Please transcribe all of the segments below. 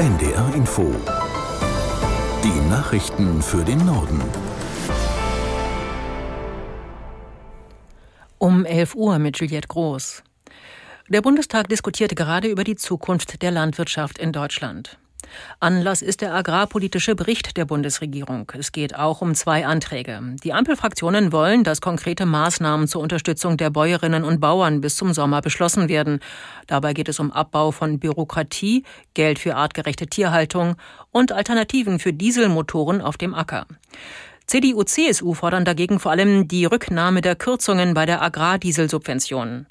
NDR Info. Die Nachrichten für den Norden. Um 11 Uhr mit Juliette Groß. Der Bundestag diskutierte gerade über die Zukunft der Landwirtschaft in Deutschland. Anlass ist der agrarpolitische Bericht der Bundesregierung. Es geht auch um zwei Anträge. Die Ampelfraktionen wollen, dass konkrete Maßnahmen zur Unterstützung der Bäuerinnen und Bauern bis zum Sommer beschlossen werden. Dabei geht es um Abbau von Bürokratie, Geld für artgerechte Tierhaltung und Alternativen für Dieselmotoren auf dem Acker. CDU, CSU fordern dagegen vor allem die Rücknahme der Kürzungen bei der Agrardieselsubvention.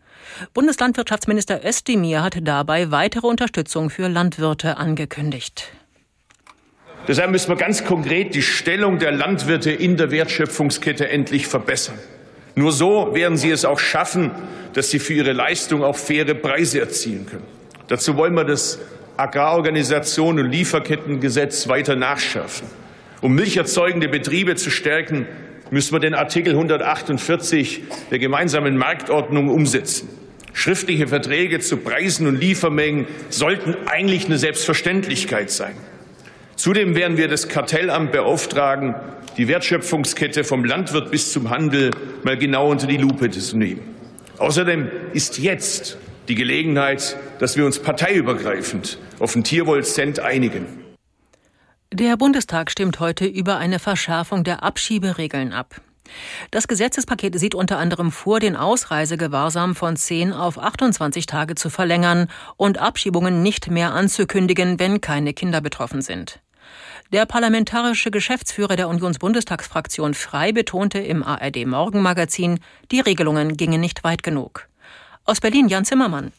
Bundeslandwirtschaftsminister Özdemir hat dabei weitere Unterstützung für Landwirte angekündigt. Deshalb müssen wir ganz konkret die Stellung der Landwirte in der Wertschöpfungskette endlich verbessern. Nur so werden sie es auch schaffen, dass sie für ihre Leistung auch faire Preise erzielen können. Dazu wollen wir das Agrarorganisation und Lieferkettengesetz weiter nachschärfen. Um milcherzeugende Betriebe zu stärken, müssen wir den Artikel 148 der gemeinsamen Marktordnung umsetzen. Schriftliche Verträge zu Preisen und Liefermengen sollten eigentlich eine Selbstverständlichkeit sein. Zudem werden wir das Kartellamt beauftragen, die Wertschöpfungskette vom Landwirt bis zum Handel mal genau unter die Lupe zu nehmen. Außerdem ist jetzt die Gelegenheit, dass wir uns parteiübergreifend auf den Tierwohlcent einigen. Der Bundestag stimmt heute über eine Verschärfung der Abschieberegeln ab. Das Gesetzespaket sieht unter anderem vor, den Ausreisegewahrsam von 10 auf 28 Tage zu verlängern und Abschiebungen nicht mehr anzukündigen, wenn keine Kinder betroffen sind. Der parlamentarische Geschäftsführer der Unionsbundestagsfraktion Frei betonte im ARD Morgenmagazin, die Regelungen gingen nicht weit genug. Aus Berlin Jan Zimmermann.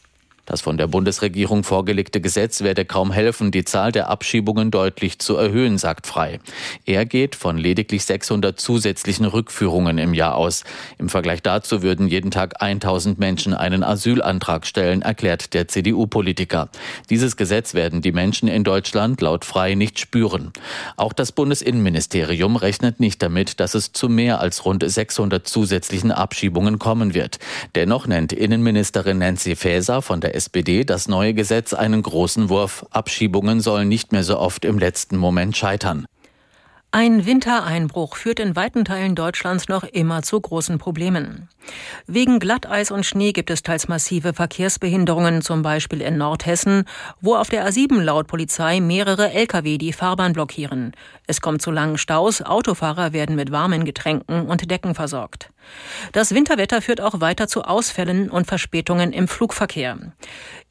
Das von der Bundesregierung vorgelegte Gesetz werde kaum helfen, die Zahl der Abschiebungen deutlich zu erhöhen, sagt Frei. Er geht von lediglich 600 zusätzlichen Rückführungen im Jahr aus. Im Vergleich dazu würden jeden Tag 1000 Menschen einen Asylantrag stellen, erklärt der CDU-Politiker. Dieses Gesetz werden die Menschen in Deutschland laut Frei nicht spüren. Auch das Bundesinnenministerium rechnet nicht damit, dass es zu mehr als rund 600 zusätzlichen Abschiebungen kommen wird. Dennoch nennt Innenministerin Nancy Faeser von der der SPD das neue Gesetz einen großen Wurf. Abschiebungen sollen nicht mehr so oft im letzten Moment scheitern. Ein Wintereinbruch führt in weiten Teilen Deutschlands noch immer zu großen Problemen. Wegen Glatteis und Schnee gibt es teils massive Verkehrsbehinderungen, zum Beispiel in Nordhessen, wo auf der A7 laut Polizei mehrere Lkw die Fahrbahn blockieren. Es kommt zu langen Staus, Autofahrer werden mit warmen Getränken und Decken versorgt. Das Winterwetter führt auch weiter zu Ausfällen und Verspätungen im Flugverkehr.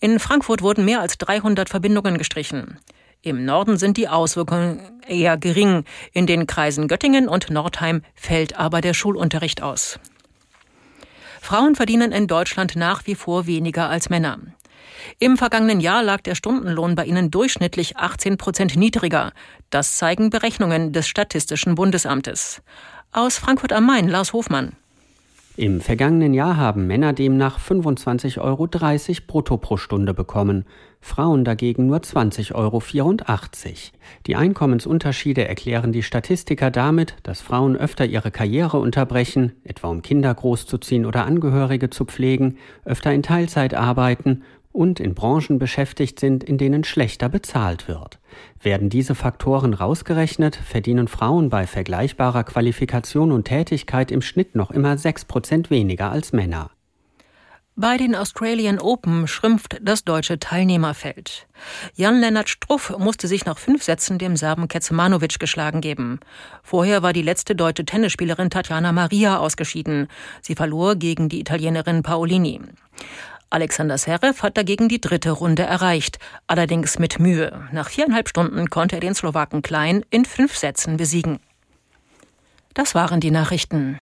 In Frankfurt wurden mehr als 300 Verbindungen gestrichen. Im Norden sind die Auswirkungen eher gering. In den Kreisen Göttingen und Nordheim fällt aber der Schulunterricht aus. Frauen verdienen in Deutschland nach wie vor weniger als Männer. Im vergangenen Jahr lag der Stundenlohn bei ihnen durchschnittlich 18 Prozent niedriger. Das zeigen Berechnungen des Statistischen Bundesamtes. Aus Frankfurt am Main, Lars Hofmann. Im vergangenen Jahr haben Männer demnach 25,30 Euro brutto pro Stunde bekommen, Frauen dagegen nur 20,84 Euro. Die Einkommensunterschiede erklären die Statistiker damit, dass Frauen öfter ihre Karriere unterbrechen, etwa um Kinder großzuziehen oder Angehörige zu pflegen, öfter in Teilzeit arbeiten und in Branchen beschäftigt sind, in denen schlechter bezahlt wird. Werden diese Faktoren rausgerechnet, verdienen Frauen bei vergleichbarer Qualifikation und Tätigkeit im Schnitt noch immer sechs Prozent weniger als Männer. Bei den Australian Open schrumpft das deutsche Teilnehmerfeld. Jan-Lennart Struff musste sich nach fünf Sätzen dem Serben Kecmanovic geschlagen geben. Vorher war die letzte deutsche Tennisspielerin Tatjana Maria ausgeschieden. Sie verlor gegen die Italienerin Paolini. Alexander Serev hat dagegen die dritte Runde erreicht, allerdings mit Mühe. Nach viereinhalb Stunden konnte er den Slowaken Klein in fünf Sätzen besiegen. Das waren die Nachrichten.